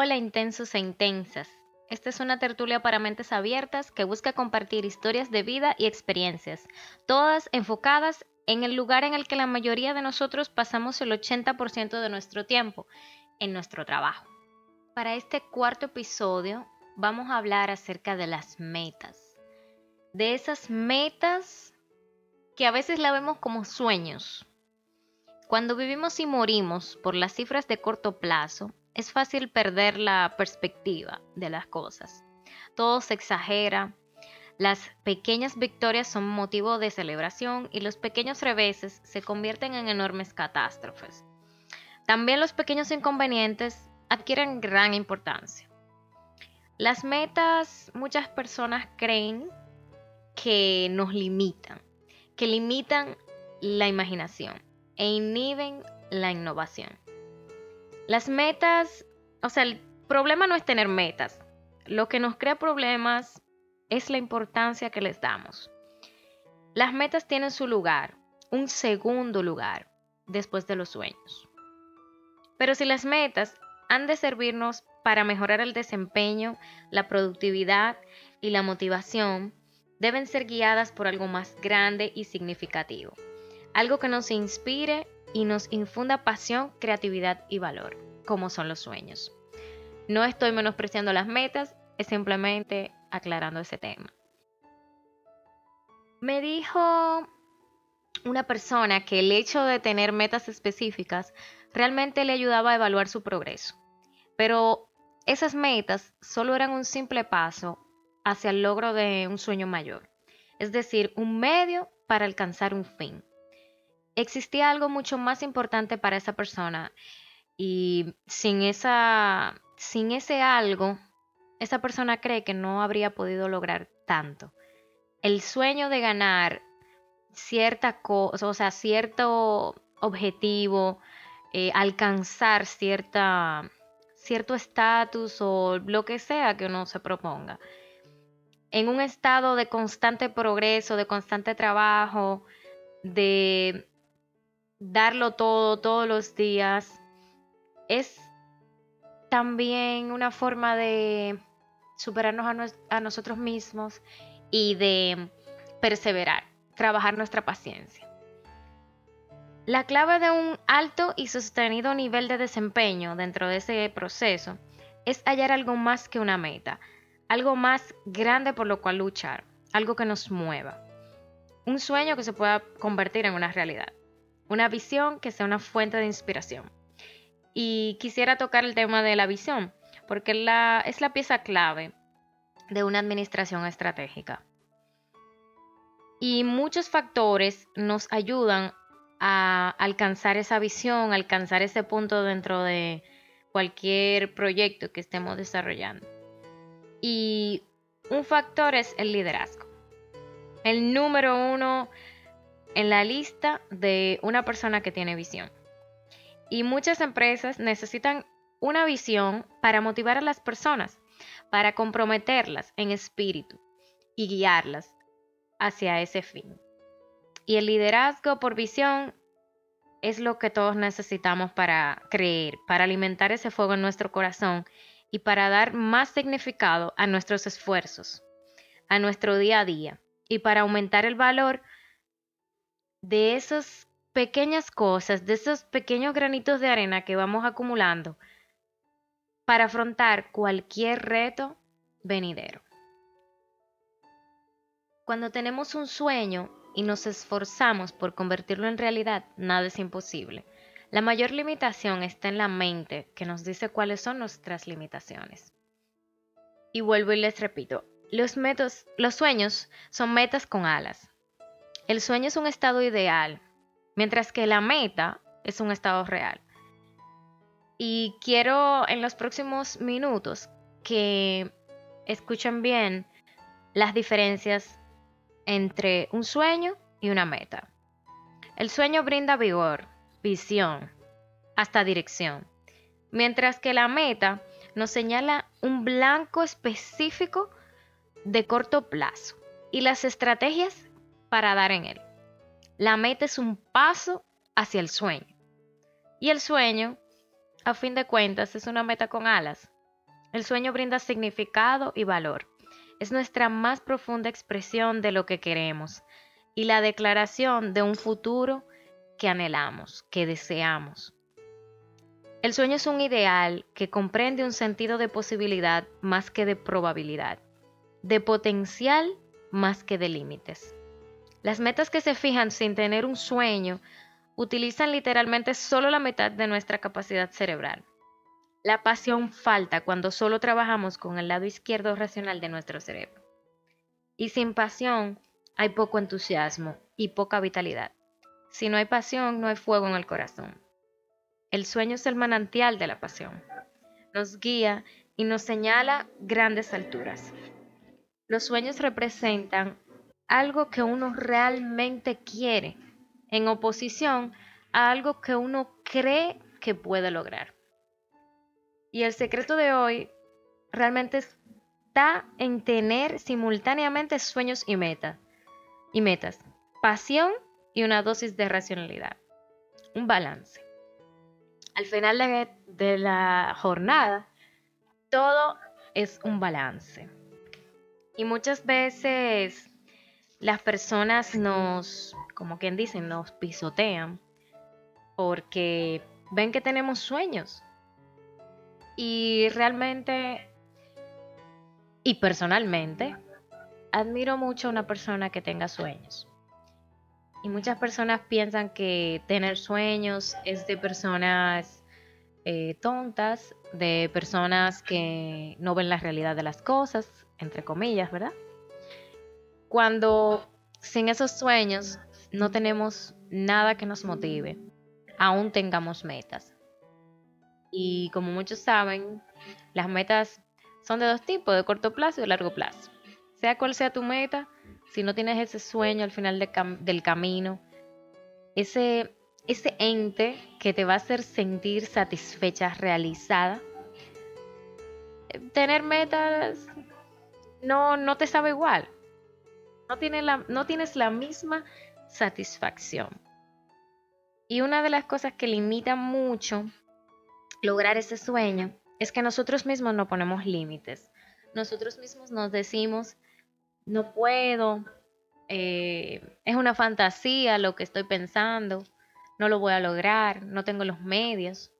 Hola intensos e intensas. Esta es una tertulia para mentes abiertas que busca compartir historias de vida y experiencias, todas enfocadas en el lugar en el que la mayoría de nosotros pasamos el 80% de nuestro tiempo, en nuestro trabajo. Para este cuarto episodio vamos a hablar acerca de las metas. De esas metas que a veces la vemos como sueños. Cuando vivimos y morimos por las cifras de corto plazo, es fácil perder la perspectiva de las cosas. Todo se exagera, las pequeñas victorias son motivo de celebración y los pequeños reveses se convierten en enormes catástrofes. También los pequeños inconvenientes adquieren gran importancia. Las metas muchas personas creen que nos limitan, que limitan la imaginación e inhiben la innovación. Las metas, o sea, el problema no es tener metas. Lo que nos crea problemas es la importancia que les damos. Las metas tienen su lugar, un segundo lugar, después de los sueños. Pero si las metas han de servirnos para mejorar el desempeño, la productividad y la motivación, deben ser guiadas por algo más grande y significativo, algo que nos inspire y nos infunda pasión, creatividad y valor, como son los sueños. No estoy menospreciando las metas, es simplemente aclarando ese tema. Me dijo una persona que el hecho de tener metas específicas realmente le ayudaba a evaluar su progreso, pero esas metas solo eran un simple paso hacia el logro de un sueño mayor, es decir, un medio para alcanzar un fin existía algo mucho más importante para esa persona y sin esa sin ese algo esa persona cree que no habría podido lograr tanto. El sueño de ganar cierta cosa, o sea, cierto objetivo, eh, alcanzar cierta, cierto estatus o lo que sea que uno se proponga. En un estado de constante progreso, de constante trabajo, de darlo todo todos los días, es también una forma de superarnos a, nosotros mismos y de perseverar, trabajar nuestra paciencia. La clave de un alto y sostenido nivel de desempeño dentro de ese proceso es hallar algo más que una meta, algo más grande por lo cual luchar, algo que nos mueva, un sueño que se pueda convertir en una realidad una visión que sea una fuente de inspiración. Y quisiera tocar el tema de la visión, porque la, es la pieza clave de una administración estratégica. Y muchos factores nos ayudan a alcanzar esa visión, alcanzar ese punto dentro de cualquier proyecto que estemos desarrollando. Y un factor es el liderazgo. El número uno en la lista de una persona que tiene visión. Y muchas empresas necesitan una visión para motivar a las personas, para comprometerlas en espíritu y guiarlas hacia ese fin. Y el liderazgo por visión es lo que todos necesitamos para creer, para alimentar ese fuego en nuestro corazón y para dar más significado a nuestros esfuerzos, a nuestro día a día y para aumentar el valor de esas pequeñas cosas, de esos pequeños granitos de arena que vamos acumulando para afrontar cualquier reto venidero. Cuando tenemos un sueño y nos esforzamos por convertirlo en realidad, nada es imposible. La mayor limitación está en la mente que nos dice cuáles son nuestras limitaciones. Y vuelvo y les repito, los, los sueños son metas con alas. El sueño es un estado ideal, mientras que la meta es un estado real. Y quiero en los próximos minutos que escuchen bien las diferencias entre un sueño y una meta. El sueño brinda vigor, visión, hasta dirección, mientras que la meta nos señala un blanco específico de corto plazo y las estrategias para dar en él. La meta es un paso hacia el sueño. Y el sueño, a fin de cuentas, es una meta con alas, El sueño brinda significado y valor. Es nuestra más profunda expresión de lo que queremos y la declaración de un futuro que anhelamos, que deseamos. El sueño es un ideal que comprende un sentido de posibilidad más que de probabilidad, de potencial más que de límites. Las metas que se fijan sin tener un sueño utilizan literalmente solo la mitad de nuestra capacidad cerebral. La pasión falta cuando solo trabajamos con el lado izquierdo racional de nuestro cerebro. Y sin pasión hay poco entusiasmo y poca vitalidad. Si no hay pasión, no hay fuego en el corazón. El sueño es el manantial de la pasión. Nos guía y nos señala grandes alturas. Los sueños representan algo que uno realmente quiere, en oposición a algo que uno cree que puede lograr. Y el secreto de hoy realmente está en tener simultáneamente sueños y metas. Y metas, pasión y una dosis de racionalidad. Un balance. Al final de, de la jornada, todo es un balance. Y muchas veces las personas nos, como quien dice, nos pisotean porque ven que tenemos sueños. Y realmente, y personalmente, admiro mucho a una persona que tenga sueños. Y muchas personas piensan que tener sueños es de personas eh, tontas, de personas que no ven la realidad de las cosas, entre comillas, ¿verdad? Cuando sin esos sueños no tenemos nada que nos motive, aún tengamos metas. Y como muchos saben, las metas son de dos tipos, de corto plazo y de largo plazo. Sea cual sea tu meta, si no tienes ese sueño al final del camino, ese, ese ente que te va a hacer sentir satisfecha, realizada, tener metas no, no te sabe igual. No, tiene la, no tienes la misma satisfacción. Y una de las cosas que limita mucho lograr ese sueño es que nosotros mismos no ponemos límites. Nosotros mismos nos decimos, no puedo, eh, es una fantasía lo que estoy pensando, no lo voy a lograr, no tengo los medios,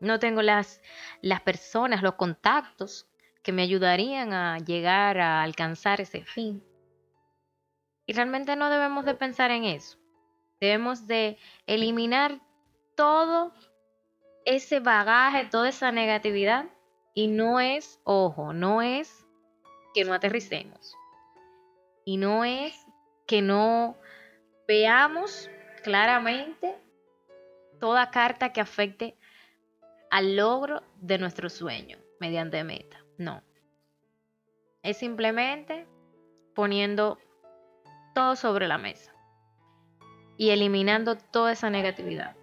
no tengo las, las personas, los contactos que me ayudarían a llegar a alcanzar ese fin. Y realmente no debemos de pensar en eso. Debemos de eliminar todo ese bagaje, toda esa negatividad. Y no es, ojo, no es que no aterricemos. Y no es que no veamos claramente toda carta que afecte al logro de nuestro sueño mediante meta. No. Es simplemente poniendo todo sobre la mesa y eliminando toda esa negatividad.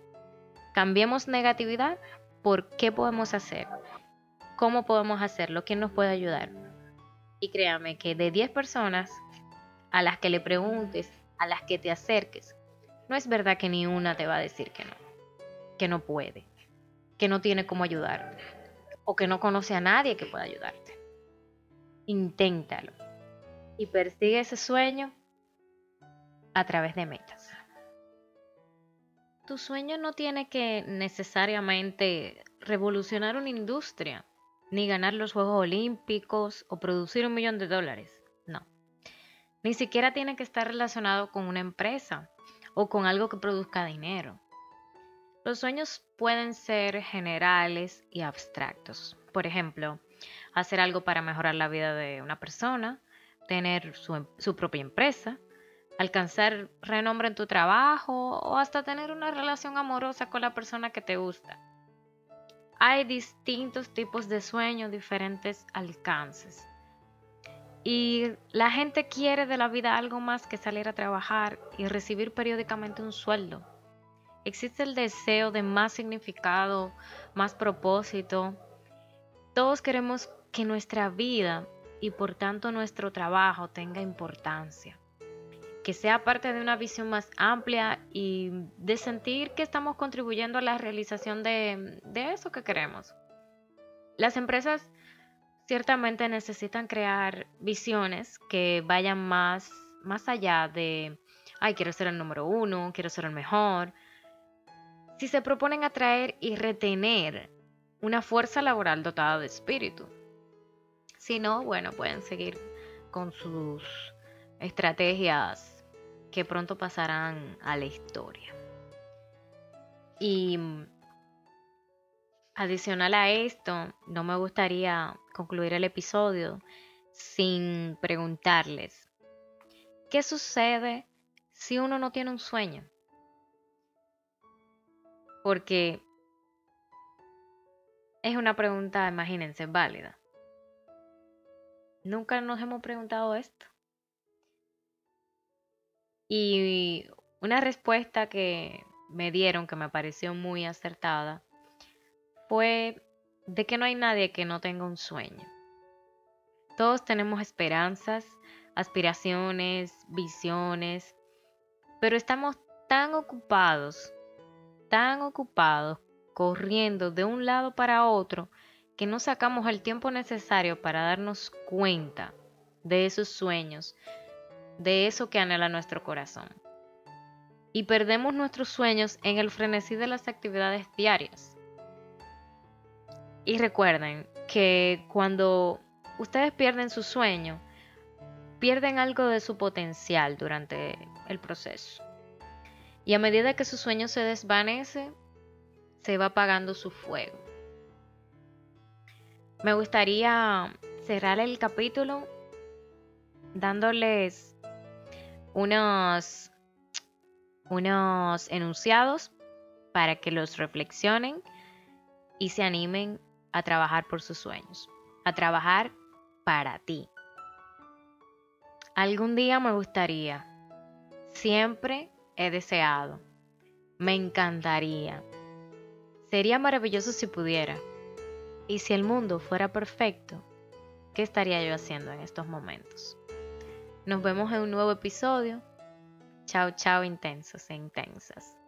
Cambiemos negatividad por qué podemos hacer, cómo podemos hacerlo, quién nos puede ayudar. Y créame que de 10 personas a las que le preguntes, a las que te acerques, no es verdad que ni una te va a decir que no, que no puede, que no tiene cómo ayudarte o que no conoce a nadie que pueda ayudarte. Inténtalo y persigue ese sueño a través de metas. Tu sueño no tiene que necesariamente revolucionar una industria, ni ganar los Juegos Olímpicos o producir un millón de dólares. No. Ni siquiera tiene que estar relacionado con una empresa o con algo que produzca dinero. Los sueños pueden ser generales y abstractos. Por ejemplo, hacer algo para mejorar la vida de una persona, tener su, su, propia empresa, alcanzar renombre en tu trabajo o hasta tener una relación amorosa con la persona que te gusta. Hay distintos tipos de sueños, diferentes alcances. Y la gente quiere de la vida algo más que salir a trabajar y recibir periódicamente un sueldo. Existe el deseo de más significado, más propósito. Todos queremos que nuestra vida y por tanto nuestro trabajo tenga importancia, que sea parte de una visión más amplia y de sentir que estamos contribuyendo a la realización de, eso que queremos. Las empresas ciertamente necesitan crear visiones que vayan más, más allá de, ay, quiero ser el número uno, quiero ser el mejor. Si se proponen atraer y retener una fuerza laboral dotada de espíritu. Si no, bueno, pueden seguir con sus estrategias que pronto pasarán a la historia. Y adicional a esto, no me gustaría concluir el episodio sin preguntarles, ¿qué sucede si uno no tiene un sueño? Porque es una pregunta, imagínense, válida. Nunca nos hemos preguntado esto. Y una respuesta que me dieron, que me pareció muy acertada, fue de que no hay nadie que no tenga un sueño. Todos tenemos esperanzas, aspiraciones, visiones, pero estamos tan ocupados, tan ocupados, corriendo de un lado para otro, que no sacamos el tiempo necesario para darnos cuenta de esos sueños, de eso que anhela nuestro corazón. Y perdemos nuestros sueños en el frenesí de las actividades diarias. Y recuerden que cuando ustedes pierden su sueño, pierden algo de su potencial durante el proceso. Y a medida que su sueño se desvanece, se va apagando su fuego. Me gustaría cerrar el capítulo dándoles unos, unos enunciados para que los reflexionen y se animen a trabajar por sus sueños, a trabajar para ti. Algún día me gustaría, siempre he deseado, me encantaría, sería maravilloso si pudiera. Y si el mundo fuera perfecto, ¿qué estaría yo haciendo en estos momentos? Nos vemos en un nuevo episodio. Chao, chao, intensos e intensas.